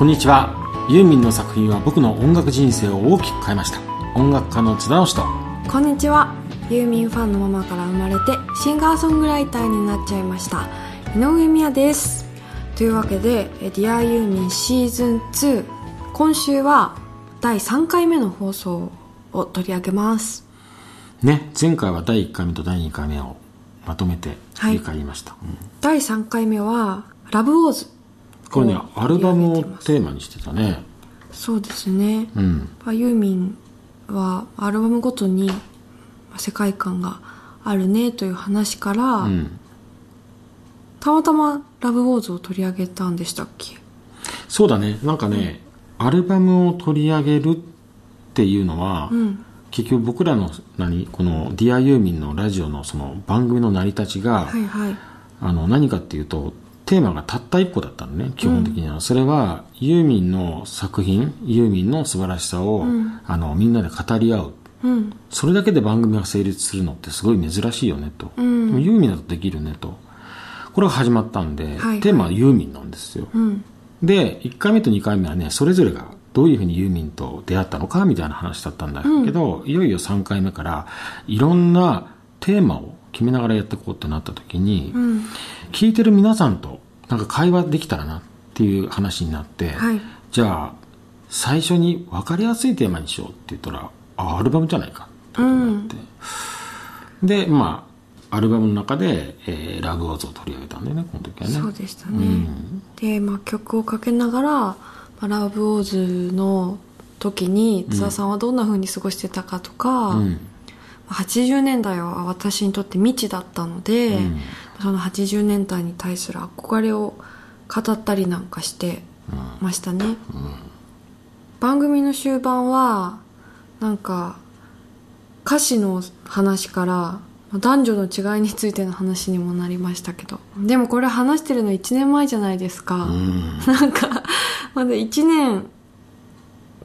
こんにちは。ユーミンの作品は僕の音楽人生を大きく変えました。音楽家の津田直人。こんにちは。ユーミンファンのママから生まれてシンガーソングライターになっちゃいました。井上美也です。というわけで「ディアユーミンシーズン2今週は第3回目の放送を取り上げます。ね前回は第1回目と第2回目をまとめて振り返りました、はいうん、第3回目は「ラブウォーズ」これねアルバムをテーマに。してたねそうですね、うん、ユーミンはアルバムごとに世界観があるねという話から、うん、たまたま「ラブウォーズ」を取り上げたんでしたっけ？そうだね。なんかね、うん、アルバムを取り上げるっていうのは、うん、結局僕らの何この「ディアユーミンのラジオのその番組の成り立ちが、はいはい、あの何かっていうとテーマがたった一個だったのね基本的には、うん、それはユーミンの作品ユーミンの素晴らしさを、うん、あのみんなで語り合う、うん、それだけで番組が成立するのってすごい珍しいよねと、でもユーミンだとできるねと。これが始まったんで、はいはい、テーマはユーミンなんですよ、で1回目と2回目はねそれぞれがどういうふうにユーミンと出会ったのかみたいな話だったんだけど、いよいよ3回目からいろんなテーマを決めながらやっていこうってなった時に、聞いてる皆さんとなんか会話できたらなっていう話になって、はい、じゃあ最初に分かりやすいテーマにしようって言ったらあアルバムじゃないかってことになって、うん、でまあアルバムの中で、えー、ラブオーズを取り上げたんだよねこの時はね。そうでしたね、うん、で、まあ、曲をかけながら、まあ、ラブオーズの時に津田さんはどんなふうに過ごしてたかとか、うん、80年代は私にとって未知だったので、うん、その80年代に対する憧れを語ったりなんかしてましたね、うん、番組の終盤はなんか歌詞の話から男女の違いについての話にもなりましたけどでもこれ話してるの1年前じゃないですか、うん、なんかまだ1年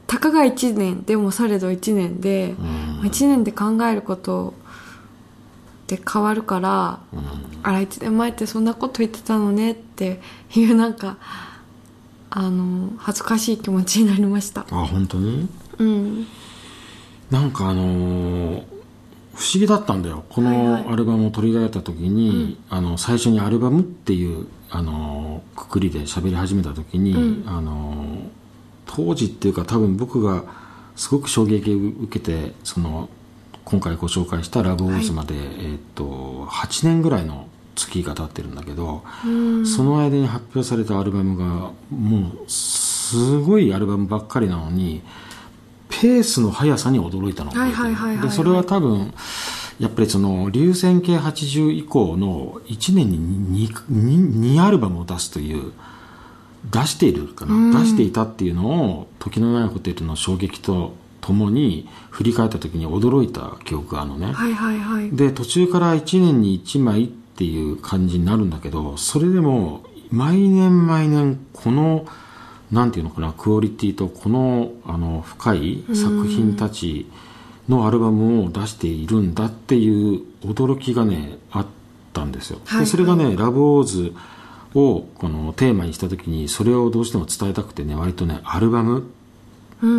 たかが1年でもされど1年で、うん、1年で考えることって変わるから、うん、あら1年前ってそんなこと言ってたのねって いうなんかあの恥ずかしい気持ちになりました。あ本当に？うん。なんかあのー、不思議だったんだよ。このアルバムを取り上げた時に、はいはい、あの最初にアルバムっていうあのー、くくりで喋り始めた時に、うん、あのー、当時っていうか多分僕がすごく衝撃を受けてその今回ご紹介した「ラブオーズまで、はい、えー、っと8年ぐらいの月が経ってるんだけどその間に発表されたアルバムがもうすごいアルバムばっかりなのにペースの速さに驚いたのでそれは多分やっぱりその流線形80以降の1年に 2, 2, アルバムを出すという出しているかな、出していたっていうのを時のないホテルの衝撃とともに振り返った時に驚いた記憶があるのね、はいはいはい、で途中から1年に1枚っていう感じになるんだけどそれでも毎年毎年このなんていうのかなクオリティとこのあの深い作品たちのアルバムを出しているんだっていう驚きがねあったんですよ、はいはい、でそれがね「ラブオーズをこのテーマにした時にそれをどうしても伝えたくてね割とねアルバム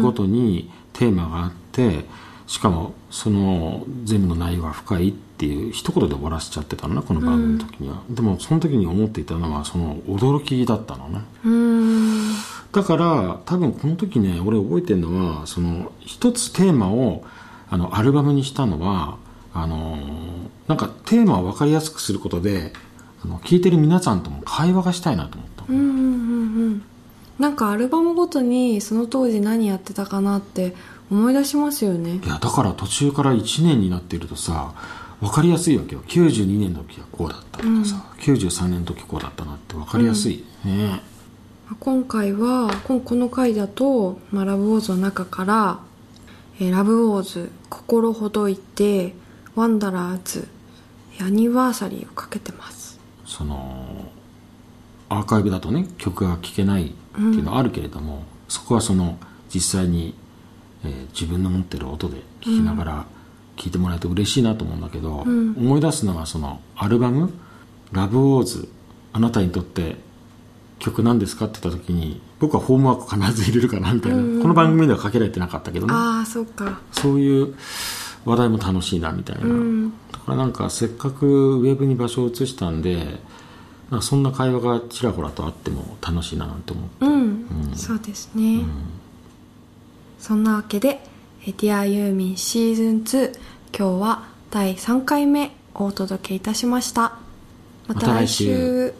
ごとにテーマがあって、しかもその全部の内容が深いっていう一言で終わらせちゃってたのねこの番組の時には、うん、でもその時に思っていたのはその驚きだったのね、うん、だから多分この時ね俺覚えてるのはその一つテーマをあのアルバムにしたのはあのなんかテーマを分かりやすくすることであの聞いてる皆さんとも会話がしたいなと思った、うんうんうんうん。なんかアルバムごとにその当時何やってたかなって思い出しますよね。いやだから途中から1年になってるとさ分かりやすいわけよ。92年の時はこうだったとかさ、うん、93年の時こうだったなって分かりやすい、うん、ね今回はこの回だと、まあ、ラブウォーズの中から「えー、ラブウォーズ心ほどいてワンダラーズアニバーサリー」をかけてますそのアーカイブだとね曲が聴けないっていうのはあるけれども、うん、そこはその実際に、えー、自分の持ってる音で聴きながら聴いてもらえると嬉しいなと思うんだけど、うん、思い出すのはそのアルバム「ラブウォーズあなたにとって曲なんですかって言った時に僕はホームワーク必ず入れるかなみたいな、この番組ではかけられてなかったけどね。ああそうか。そういう話題も楽しいなみたいな、だからなんかせっかくウェブに場所を移したんでなんかそんな会話がちらほらとあっても楽しいななんて思って、うん、うん、そうですね、うん、そんなわけで「ディアユーミンシーズン2」今日は第3回目お届けいたしました。また来週